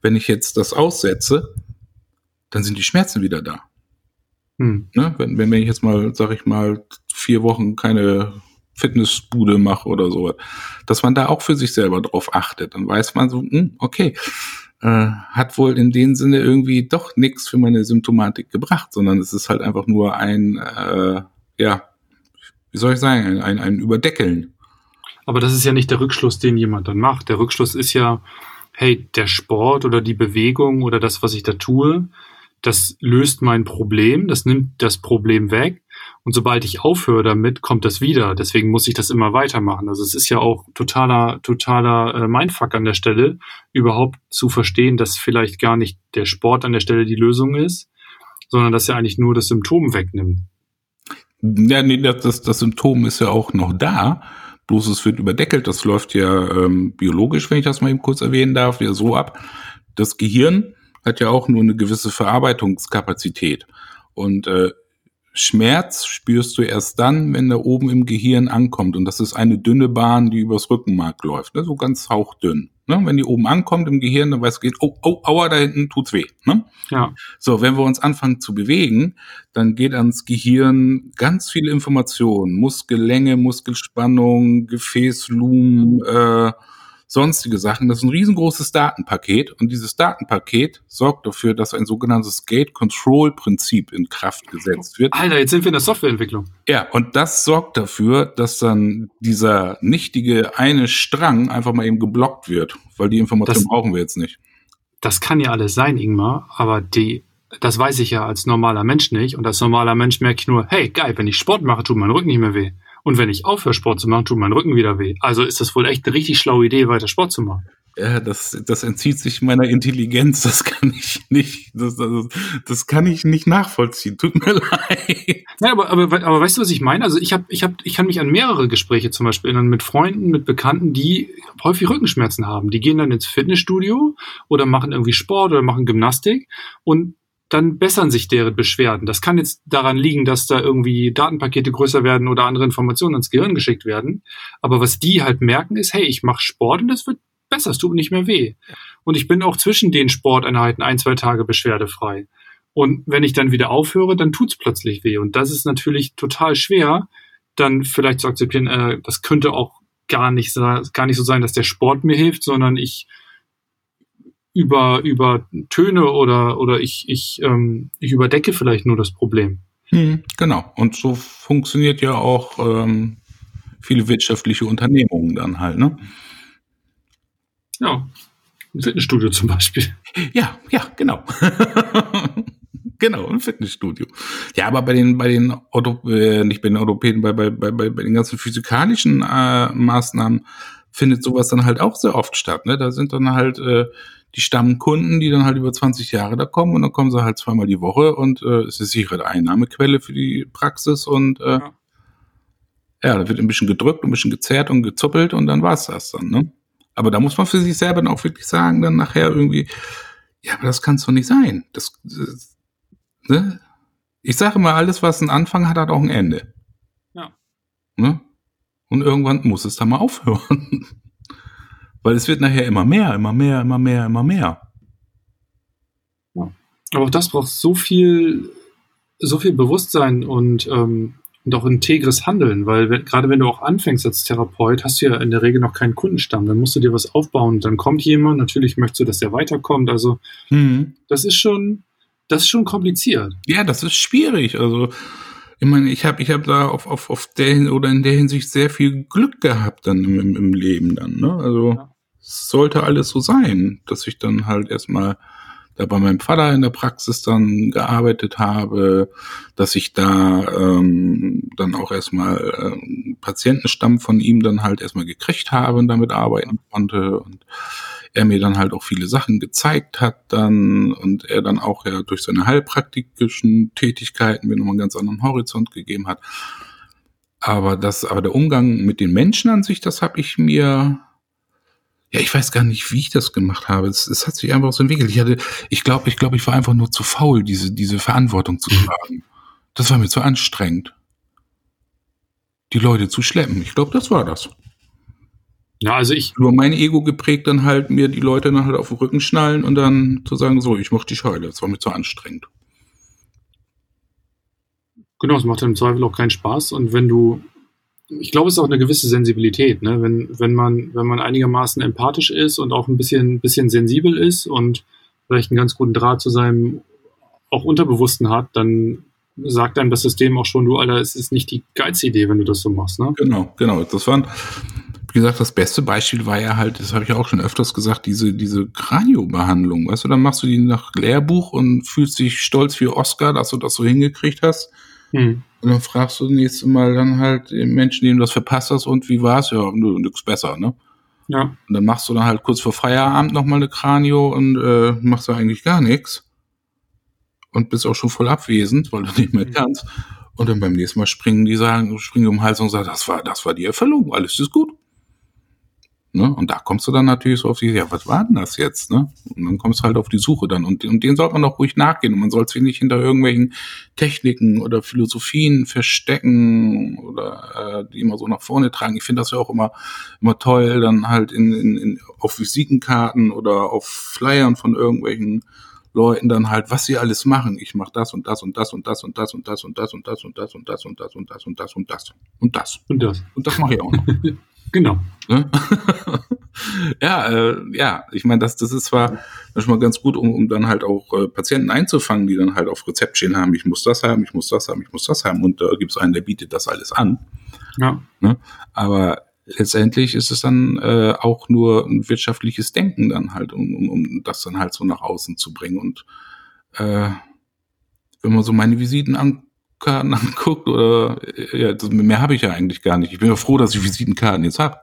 wenn ich jetzt das aussetze, dann sind die Schmerzen wieder da. Hm. Ne? Wenn, wenn ich jetzt mal, sag ich mal, vier Wochen keine Fitnessbude mache oder so, dass man da auch für sich selber drauf achtet. Dann weiß man so, hm, okay, äh, hat wohl in dem Sinne irgendwie doch nichts für meine Symptomatik gebracht, sondern es ist halt einfach nur ein, äh, ja, wie soll ich sagen, ein, ein Überdeckeln. Aber das ist ja nicht der Rückschluss, den jemand dann macht. Der Rückschluss ist ja, hey, der Sport oder die Bewegung oder das, was ich da tue, das löst mein Problem, das nimmt das Problem weg. Und sobald ich aufhöre damit, kommt das wieder. Deswegen muss ich das immer weitermachen. Also es ist ja auch totaler, totaler äh, Mindfuck an der Stelle, überhaupt zu verstehen, dass vielleicht gar nicht der Sport an der Stelle die Lösung ist, sondern dass er eigentlich nur das Symptom wegnimmt. Ja, nee, das, das Symptom ist ja auch noch da. Bloß es wird überdeckelt. Das läuft ja ähm, biologisch, wenn ich das mal eben kurz erwähnen darf, ja so ab. Das Gehirn hat ja auch nur eine gewisse Verarbeitungskapazität. Und äh, Schmerz spürst du erst dann, wenn der oben im Gehirn ankommt. Und das ist eine dünne Bahn, die übers Rückenmark läuft. Ne? So ganz hauchdünn. Ne? Wenn die oben ankommt im Gehirn, dann weißt du, oh, oh, aua, da hinten tut's weh. Ne? Ja. So, wenn wir uns anfangen zu bewegen, dann geht ans Gehirn ganz viel Information. Muskellänge, Muskelspannung, Gefäßlumen, äh, sonstige Sachen. Das ist ein riesengroßes Datenpaket und dieses Datenpaket sorgt dafür, dass ein sogenanntes Gate-Control-Prinzip in Kraft gesetzt wird. Alter, jetzt sind wir in der Softwareentwicklung. Ja, und das sorgt dafür, dass dann dieser nichtige eine Strang einfach mal eben geblockt wird, weil die Information das, brauchen wir jetzt nicht. Das kann ja alles sein, Ingmar, aber die das weiß ich ja als normaler Mensch nicht. Und als normaler Mensch merke ich nur, hey, geil, wenn ich Sport mache, tut mein Rücken nicht mehr weh. Und wenn ich aufhöre, Sport zu machen, tut mein Rücken wieder weh. Also ist das wohl echt eine richtig schlaue Idee, weiter Sport zu machen. Ja, das, das entzieht sich meiner Intelligenz. Das kann ich nicht, das, das, das kann ich nicht nachvollziehen. Tut mir [LAUGHS] leid. Ja, aber, aber, aber weißt du, was ich meine? Also ich habe, ich habe, ich kann mich an mehrere Gespräche zum Beispiel erinnern mit Freunden, mit Bekannten, die häufig Rückenschmerzen haben. Die gehen dann ins Fitnessstudio oder machen irgendwie Sport oder machen Gymnastik und dann bessern sich deren Beschwerden. Das kann jetzt daran liegen, dass da irgendwie Datenpakete größer werden oder andere Informationen ins Gehirn geschickt werden. Aber was die halt merken ist, hey, ich mache Sport und das wird besser, es tut nicht mehr weh. Und ich bin auch zwischen den Sporteinheiten ein, zwei Tage beschwerdefrei. Und wenn ich dann wieder aufhöre, dann tut's plötzlich weh. Und das ist natürlich total schwer, dann vielleicht zu akzeptieren, äh, das könnte auch gar nicht, gar nicht so sein, dass der Sport mir hilft, sondern ich über, über Töne oder, oder ich, ich, ähm, ich überdecke vielleicht nur das Problem. Hm, genau. Und so funktioniert ja auch ähm, viele wirtschaftliche Unternehmungen dann halt, ne? Ja. Ein Fitnessstudio zum Beispiel. Ja, ja, genau. [LAUGHS] genau, ein Fitnessstudio. Ja, aber bei den, bei den Auto, äh, nicht bei den Europäern, bei, bei, bei, bei den ganzen physikalischen äh, Maßnahmen findet sowas dann halt auch sehr oft statt. Ne? Da sind dann halt äh, die Stammkunden, die dann halt über 20 Jahre da kommen und dann kommen sie halt zweimal die Woche und äh, es ist eine sichere Einnahmequelle für die Praxis und äh, ja. ja, da wird ein bisschen gedrückt, ein bisschen gezerrt und gezuppelt und dann war's das dann, ne? Aber da muss man für sich selber dann auch wirklich sagen, dann nachher irgendwie, ja, aber das kann's doch nicht sein. Das, das ne? Ich sage immer, alles, was einen Anfang hat, hat auch ein Ende. Ja. Ne? Und irgendwann muss es dann mal aufhören. [LAUGHS] Weil es wird nachher immer mehr, immer mehr, immer mehr, immer mehr. Ja. Aber auch das braucht so viel, so viel Bewusstsein und, ähm, und auch integres Handeln, weil wenn, gerade wenn du auch anfängst als Therapeut, hast du ja in der Regel noch keinen Kundenstamm. Dann musst du dir was aufbauen. Dann kommt jemand, natürlich möchtest du, dass der weiterkommt. Also mhm. das ist schon, das ist schon kompliziert. Ja, das ist schwierig. Also ich meine, ich habe ich hab da auf, auf, auf der oder in der Hinsicht sehr viel Glück gehabt dann im, im Leben dann. Ne? Also ja. sollte alles so sein, dass ich dann halt erstmal da bei meinem Vater in der Praxis dann gearbeitet habe, dass ich da ähm, dann auch erstmal äh, Patientenstamm von ihm dann halt erstmal gekriegt habe und damit arbeiten konnte und er mir dann halt auch viele Sachen gezeigt hat dann und er dann auch ja durch seine heilpraktischen Tätigkeiten mir nochmal einen ganz anderen Horizont gegeben hat. Aber das, aber der Umgang mit den Menschen an sich, das habe ich mir, ja, ich weiß gar nicht, wie ich das gemacht habe. Es, es hat sich einfach so entwickelt. Ich hatte, ich glaube, ich glaube, ich war einfach nur zu faul, diese, diese Verantwortung zu tragen. Das war mir zu anstrengend. Die Leute zu schleppen. Ich glaube, das war das. Ja, also ich. Nur mein Ego geprägt, dann halt mir die Leute dann halt auf den Rücken schnallen und dann zu sagen, so, ich mach dich heile. Das war mir zu anstrengend. Genau, es macht im Zweifel auch keinen Spaß. Und wenn du, ich glaube, es ist auch eine gewisse Sensibilität, ne? Wenn, wenn man, wenn man einigermaßen empathisch ist und auch ein bisschen, bisschen sensibel ist und vielleicht einen ganz guten Draht zu seinem auch Unterbewussten hat, dann sagt einem das System auch schon, du Alter, es ist nicht die geilste Idee, wenn du das so machst, ne? Genau, genau. Das waren, wie gesagt, das beste Beispiel war ja halt, das habe ich auch schon öfters gesagt, diese, diese Kraniobehandlung. Weißt du, dann machst du die nach Lehrbuch und fühlst dich stolz wie Oscar, dass du das so hingekriegt hast. Hm. Und dann fragst du nächstes Mal dann halt den Menschen, denen du das verpasst hast, und wie war's? Ja, nix besser, ne? Ja. Und dann machst du dann halt kurz vor Feierabend nochmal eine Kranio und äh, machst da eigentlich gar nichts. Und bist auch schon voll abwesend, weil du nicht mehr hm. kannst. Und dann beim nächsten Mal springen die sagen, springen um den Hals und sagen, das war, das war die Erfüllung, alles ist gut. Ne? Und da kommst du dann natürlich so auf die, ja, was war denn das jetzt? Ne? Und dann kommst du halt auf die Suche dann. Und, und den sollte man doch ruhig nachgehen. Und man soll sich nicht hinter irgendwelchen Techniken oder Philosophien verstecken oder äh, die immer so nach vorne tragen. Ich finde das ja auch immer, immer toll, dann halt in, in, in, auf Visitenkarten oder auf Flyern von irgendwelchen Leuten dann halt, was sie alles machen. Ich mache das und das und das und das und das und das und das und das und das und das und das und das und das und das und das. Und das. Und das mache ich auch noch. Genau. Ne? ja, äh, ja, ich meine, das, das ist zwar manchmal ganz gut, um, um dann halt auch äh, Patienten einzufangen, die dann halt auf Rezept stehen haben, ich muss das haben, ich muss das haben, ich muss das haben und da äh, gibt es einen, der bietet das alles an. Ja. Ne? Aber letztendlich ist es dann äh, auch nur ein wirtschaftliches Denken dann halt, um, um, um das dann halt so nach außen zu bringen. Und äh, wenn man so meine Visitenkarten [LAUGHS] anguckt, oder ja, das, mehr habe ich ja eigentlich gar nicht. Ich bin ja froh, dass ich Visitenkarten jetzt habe.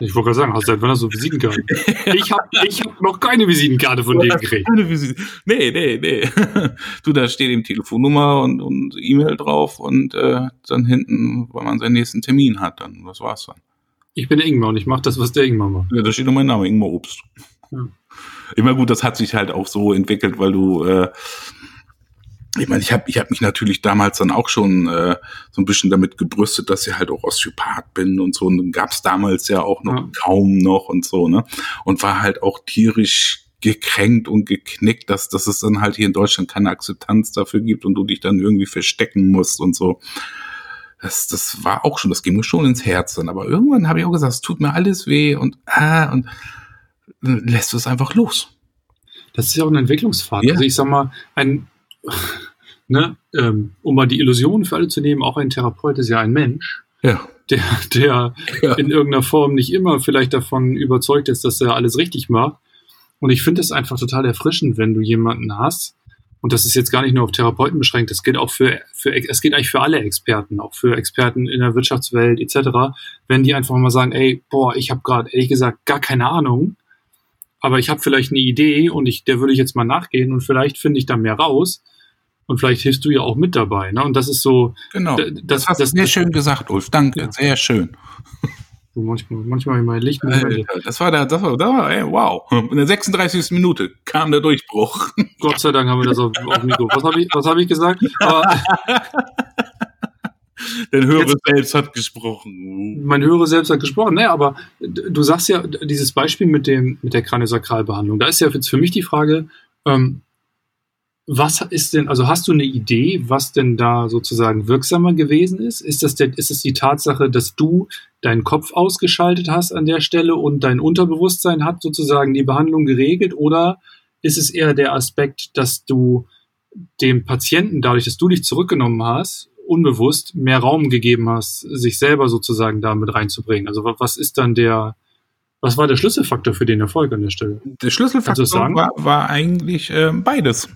Ich wollte gerade sagen, hast du seit wann hast du Visitenkarten? [LAUGHS] ich habe ich hab noch keine Visitenkarte von denen gekriegt. Keine Visiten. Nee, nee, nee. [LAUGHS] Du, da steht eben Telefonnummer und, und E-Mail drauf und äh, dann hinten, weil man seinen nächsten Termin hat, dann, das war's dann. Ich bin Ingmar und ich mache das, was der Ingmar macht. Ja, da steht nur mein Name, Ingmar Obst. Ja. Immer gut, das hat sich halt auch so entwickelt, weil du äh, ich meine, ich habe ich hab mich natürlich damals dann auch schon äh, so ein bisschen damit gebrüstet, dass ich halt auch Osteopath bin und so. Und dann gab es damals ja auch noch ja. kaum noch und so, ne? Und war halt auch tierisch gekränkt und geknickt, dass, dass es dann halt hier in Deutschland keine Akzeptanz dafür gibt und du dich dann irgendwie verstecken musst und so. Das, das war auch schon, das ging mir schon ins Herz dann. Aber irgendwann habe ich auch gesagt, es tut mir alles weh und ah, und lässt es einfach los. Das ist ja auch ein Entwicklungsfahrt. Ja. Also ich sag mal, ein ne, ähm, um mal die Illusion für alle zu nehmen, auch ein Therapeut ist ja ein Mensch. Ja. Der, der ja. in irgendeiner Form nicht immer vielleicht davon überzeugt ist, dass er alles richtig macht. Und ich finde es einfach total erfrischend, wenn du jemanden hast, und das ist jetzt gar nicht nur auf Therapeuten beschränkt, das geht auch für, für es geht eigentlich für alle Experten, auch für Experten in der Wirtschaftswelt etc., wenn die einfach mal sagen, ey, boah, ich habe gerade ehrlich gesagt gar keine Ahnung, aber ich habe vielleicht eine Idee und ich, der würde ich jetzt mal nachgehen und vielleicht finde ich da mehr raus und vielleicht hilfst du ja auch mit dabei. Ne? Und das ist so. Genau. Das, das hast du sehr das, schön gesagt, Ulf. Danke, ja. sehr schön. Manchmal, manchmal mein Licht. Äh, das war der, das war, das war ey, wow. In der 36. Minute kam der Durchbruch. [LAUGHS] Gott sei Dank haben wir das auf, auf Mikro. Was habe ich, was hab ich gesagt? Aber, [LAUGHS] Dein Hörer selbst hat gesprochen. Mein Hörer selbst hat gesprochen. Ne, aber du sagst ja, dieses Beispiel mit dem, mit der Kraniosakralbehandlung, da ist ja jetzt für mich die Frage, ähm, was ist denn, also hast du eine Idee, was denn da sozusagen wirksamer gewesen ist? Ist das denn, ist es die Tatsache, dass du deinen Kopf ausgeschaltet hast an der Stelle und dein Unterbewusstsein hat sozusagen die Behandlung geregelt? Oder ist es eher der Aspekt, dass du dem Patienten, dadurch, dass du dich zurückgenommen hast, unbewusst mehr Raum gegeben hast, sich selber sozusagen damit reinzubringen? Also was ist dann der, was war der Schlüsselfaktor für den Erfolg an der Stelle? Der Schlüsselfaktor war, war eigentlich äh, beides.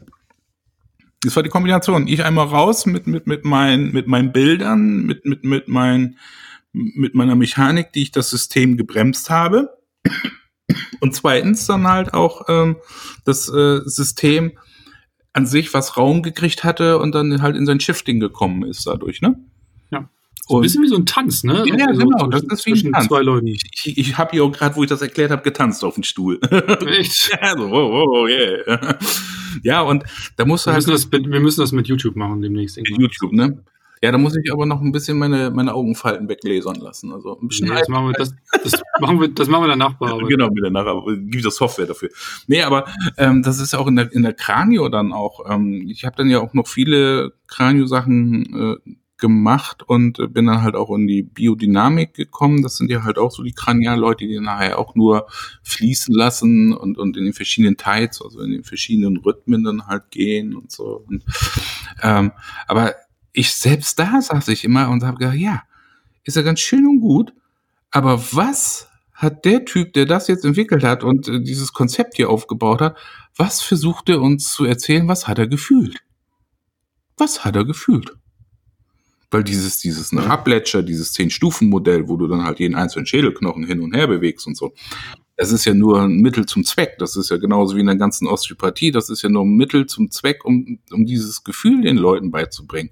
Das war die Kombination. Ich einmal raus mit, mit, mit, meinen, mit meinen Bildern, mit, mit, mit, mein, mit meiner Mechanik, die ich das System gebremst habe. Und zweitens dann halt auch ähm, das äh, System an sich, was Raum gekriegt hatte und dann halt in sein Shifting gekommen ist dadurch, ne? So ein bisschen wie so ein Tanz, ne? Ja, also genau, das ist wie ein Tanz. zwei Leuten. Ich, ich, ich habe hier auch gerade, wo ich das erklärt habe, getanzt auf dem Stuhl. [LAUGHS] Echt? ja, so, oh, oh, yeah. ja, und da musst du wir halt. Müssen das, wir müssen das mit YouTube machen demnächst. YouTube, ne? Ja, da muss ich aber noch ein bisschen meine, meine Augenfalten weglasern lassen. Also ein bisschen nee, das, machen wir, das, das, machen wir, das machen wir danach bearbeiten. [LAUGHS] Genau, wieder nachher. Gibt es Software dafür. Nee, aber ähm, das ist auch in der, in der Kranio dann auch. Ähm, ich habe dann ja auch noch viele Kranio-Sachen äh, gemacht und bin dann halt auch in die Biodynamik gekommen. Das sind ja halt auch so die Kranialleute, die nachher auch nur fließen lassen und, und in den verschiedenen Tides, also in den verschiedenen Rhythmen dann halt gehen und so. Und, ähm, aber ich selbst da saß ich immer und habe gedacht, ja, ist ja ganz schön und gut, aber was hat der Typ, der das jetzt entwickelt hat und äh, dieses Konzept hier aufgebaut hat, was versucht er uns zu erzählen, was hat er gefühlt? Was hat er gefühlt? Weil dieses, dieses Abletcher, dieses Zehn-Stufen-Modell, wo du dann halt jeden einzelnen Schädelknochen hin und her bewegst und so, das ist ja nur ein Mittel zum Zweck. Das ist ja genauso wie in der ganzen Osteopathie. Das ist ja nur ein Mittel zum Zweck, um, um dieses Gefühl den Leuten beizubringen.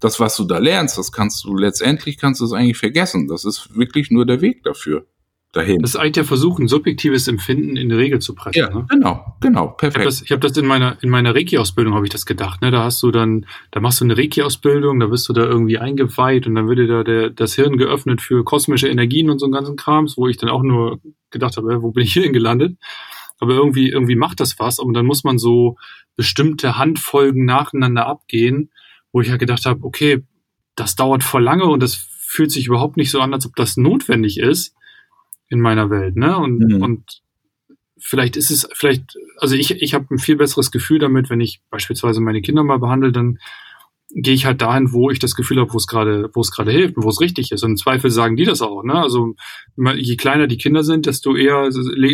Das, was du da lernst, das kannst du letztendlich kannst du es eigentlich vergessen. Das ist wirklich nur der Weg dafür dahin. Das ist eigentlich der Versuch, ein subjektives Empfinden in die Regel zu pressen. Ja, ne? genau, genau, perfekt. Ich habe das, hab das in meiner, in meiner Reiki-Ausbildung habe ich das gedacht. Ne? Da hast du dann, da machst du eine Reiki-Ausbildung, da bist du da irgendwie eingeweiht und dann wird dir da der, das Hirn geöffnet für kosmische Energien und so einen ganzen Krams, wo ich dann auch nur gedacht habe, wo bin ich hier denn [LAUGHS] gelandet? Aber irgendwie, irgendwie macht das was und dann muss man so bestimmte Handfolgen nacheinander abgehen, wo ich ja halt gedacht habe, okay, das dauert voll lange und das fühlt sich überhaupt nicht so an, als ob das notwendig ist in meiner Welt, ne? Und, mhm. und vielleicht ist es, vielleicht, also ich, ich habe ein viel besseres Gefühl damit, wenn ich beispielsweise meine Kinder mal behandle, dann gehe ich halt dahin, wo ich das Gefühl habe, wo es gerade, wo es gerade hilft und wo es richtig ist. Und im Zweifel sagen die das auch. Ne? Also je kleiner die Kinder sind, desto eher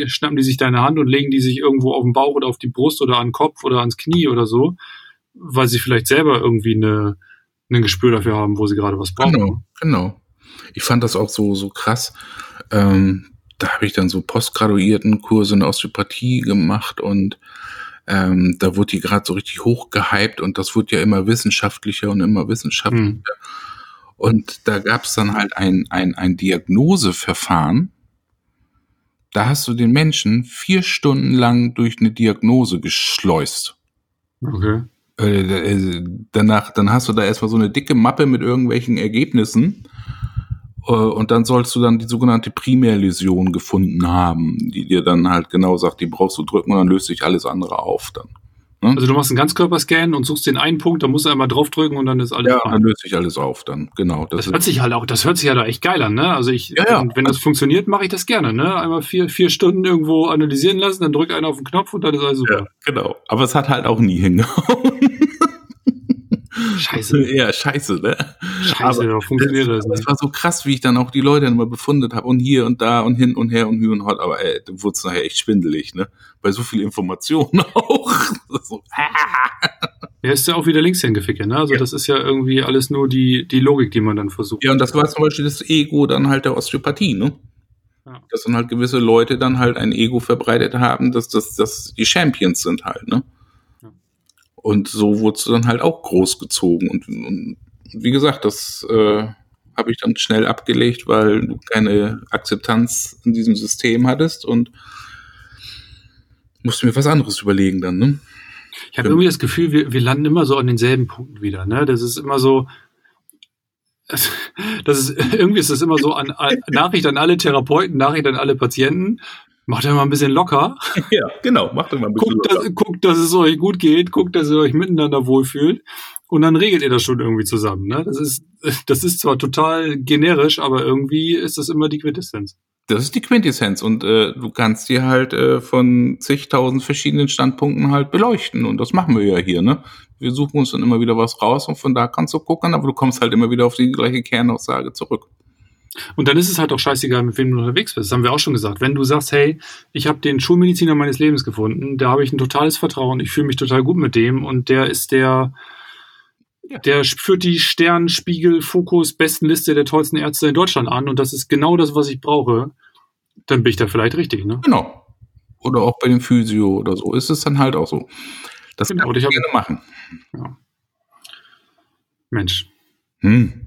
schnappen die sich deine Hand und legen die sich irgendwo auf den Bauch oder auf die Brust oder an den Kopf oder ans Knie oder so, weil sie vielleicht selber irgendwie eine, ein Gespür dafür haben, wo sie gerade was brauchen. Genau, genau. Ich fand das auch so so krass. Ähm, da habe ich dann so postgraduierten Kurse in Osteopathie gemacht und ähm, da wurde die gerade so richtig hochgehypt und das wurde ja immer wissenschaftlicher und immer wissenschaftlicher. Mhm. Und da gab es dann halt ein, ein, ein Diagnoseverfahren. Da hast du den Menschen vier Stunden lang durch eine Diagnose geschleust. Okay. Äh, äh danach, dann hast du da erstmal so eine dicke Mappe mit irgendwelchen Ergebnissen und dann sollst du dann die sogenannte Primärläsion gefunden haben, die dir dann halt genau sagt, die brauchst du drücken und dann löst sich alles andere auf dann. Ne? Also du machst einen Ganzkörperscan und suchst den einen Punkt, da musst du einmal draufdrücken und dann ist alles Ja, fein. dann löst sich alles auf dann, genau. Das, das hört sich halt auch, das hört sich halt auch echt geil an, ne? Also ich, ja, ja. wenn, das funktioniert, mache ich das gerne, ne? Einmal vier, vier Stunden irgendwo analysieren lassen, dann drück einer auf den Knopf und dann ist alles super. Ja, genau. Aber es hat halt auch nie hingehauen. Scheiße. [LAUGHS] Ja, scheiße, ne? Scheiße, aber funktioniert das. Das war so krass, wie ich dann auch die Leute immer befundet habe und hier und da und hin und her und hü und hot, aber ey, dann wurde es nachher echt schwindelig, ne? Bei so viel Information [LAUGHS] auch. so, ah. [LAUGHS] Ja, ist ja auch wieder links hingefickt, ne? Also ja. das ist ja irgendwie alles nur die, die Logik, die man dann versucht. Ja, und das war zum Beispiel das Ego dann halt der Osteopathie, ne? Ja. Dass dann halt gewisse Leute dann halt ein Ego verbreitet haben, dass das dass die Champions sind halt, ne? Und so wurdest du dann halt auch großgezogen. Und, und wie gesagt, das äh, habe ich dann schnell abgelegt, weil du keine Akzeptanz in diesem System hattest und musste mir was anderes überlegen dann, ne? Ich habe irgendwie das Gefühl, wir, wir landen immer so an denselben Punkten wieder, ne? Das ist immer so, [LAUGHS] das ist, [LAUGHS] irgendwie ist das immer so an, an Nachricht an alle Therapeuten, Nachricht an alle Patienten. Macht er mal ein bisschen locker. [LAUGHS] Ja, genau, macht er mal ein bisschen guckt, locker. Dass, guckt, dass es euch gut geht, guckt, dass ihr euch miteinander wohlfühlt. Und dann regelt ihr das schon irgendwie zusammen. Ne? Das, ist, [LAUGHS] das ist zwar total generisch, aber irgendwie ist das immer die Quintessenz. Das ist die Quintessenz und äh, du kannst dir halt äh, von zigtausend verschiedenen Standpunkten halt beleuchten und das machen wir ja hier, ne? Wir suchen uns dann immer wieder was raus und von da kannst du gucken, aber du kommst halt immer wieder auf die gleiche Kernaussage zurück. Und dann ist es halt auch scheißegal, mit wem du unterwegs bist. Das haben wir auch schon gesagt. Wenn du sagst, hey, ich habe den Schulmediziner meines Lebens gefunden, da habe ich ein totales Vertrauen, ich fühle mich total gut mit dem und der ist der, ja. der führt die Stern, Spiegel, Fokus, Bestenliste der tollsten Ärzte in Deutschland an und das ist genau das, was ich brauche, dann bin ich da vielleicht richtig, ne? Genau. Oder auch bei dem Physio oder so ist es dann halt auch so. Das genau, kann ich gerne machen. Ja. Mensch. Hm.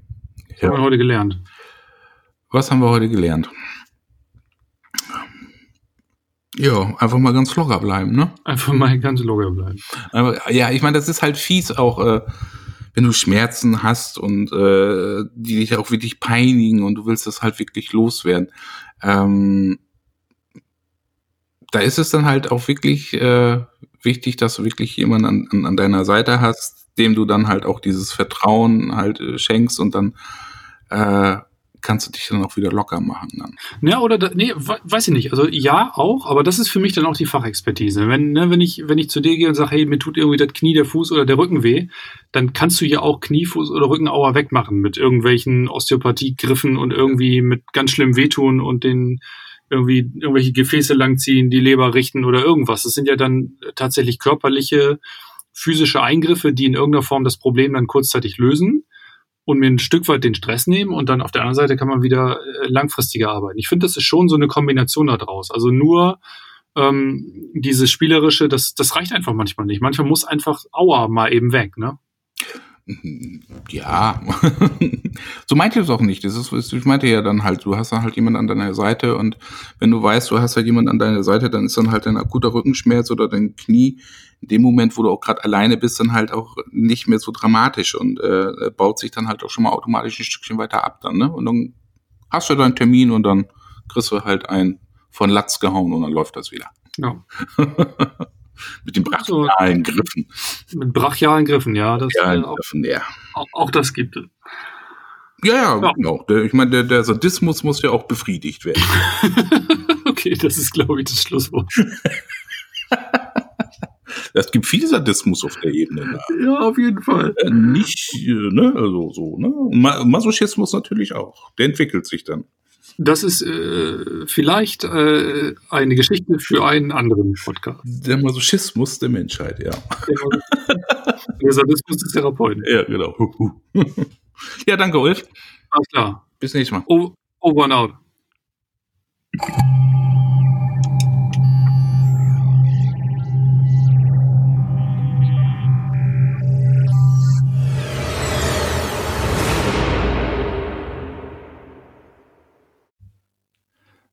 Ja. Haben wir heute gelernt. Was haben wir heute gelernt? Ja, einfach mal ganz locker bleiben, ne? Einfach mal ganz locker bleiben. Aber, ja, ich meine, das ist halt fies auch, äh, wenn du Schmerzen hast und äh, die dich auch wirklich peinigen und du willst das halt wirklich loswerden. Ähm, da ist es dann halt auch wirklich äh, wichtig, dass du wirklich jemanden an, an, deiner Seite hast, dem du dann halt auch dieses Vertrauen halt äh, schenkst und dann äh, kannst du dich dann auch wieder locker machen dann. Ja, oder, da, nee, weiß ich nicht. Also ja, auch, aber das ist für mich dann auch die Fachexpertise. Wenn, ne, wenn ich, wenn ich zu dir gehe und sage, hey, mir tut irgendwie das Knie, der Fuß oder der Rücken weh, dann kannst du hier auch Knie, Fuß oder Rückenauer wegmachen mit irgendwelchen Osteopathiegriffen und irgendwie mit ganz schlimm wehtun und den irgendwie irgendwelche Gefäße langziehen, die Leber richten oder irgendwas. Das sind ja dann tatsächlich körperliche, physische Eingriffe, die in irgendeiner Form das Problem dann kurzzeitig lösen und mir ein Stück weit den Stress nehmen und dann auf der anderen Seite kann man wieder äh, langfristiger arbeiten. Ich finde, das ist schon so eine Kombination daraus. Also nur ähm, dieses Spielerische, das, das reicht einfach manchmal nicht. Manchmal muss einfach Aua mal eben weg, ne? Ja, [LAUGHS] so meinte ich es auch nicht. Das ist, ich meinte ja dann halt, du hast dann halt jemand an deiner Seite und wenn du weißt, du hast halt jemand an deiner Seite, dann ist dann halt ein akuter Rückenschmerz oder dein Knie in dem Moment, wo du auch gerade alleine bist, dann halt auch nicht mehr so dramatisch und äh, baut sich dann halt auch schon mal automatisch ein Stückchen weiter ab dann, ne? Und dann hast du deinen Termin und dann kriegst du halt ein von Latz gehauen und dann läuft das wieder. Ja. [LAUGHS] Mit den brachialen Griffen. Mit brachialen Griffen, ja. Das, brachialen auch, Griffen, ja. Auch, auch, das gibt es. Ja, ja, ja. genau. Der, ich meine, der, der Sadismus muss ja auch befriedigt werden. [LAUGHS] okay, das ist, glaube ich, das Schlusswort. [LAUGHS] Es gibt viel Sadismus auf der Ebene. Ne? Ja, auf jeden Fall. Äh, nicht, äh, ne, also so, ne? Und Masochismus natürlich auch. Der entwickelt sich dann. Das ist äh, vielleicht äh, eine Geschichte für einen anderen Podcast. Der Masochismus der Menschheit, ja. Der, Sadismus des Therapeuten. Ja, genau. [LAUGHS] ja, danke, Ulf. Alles klar. Bis nächstes Mal. Over, over and out.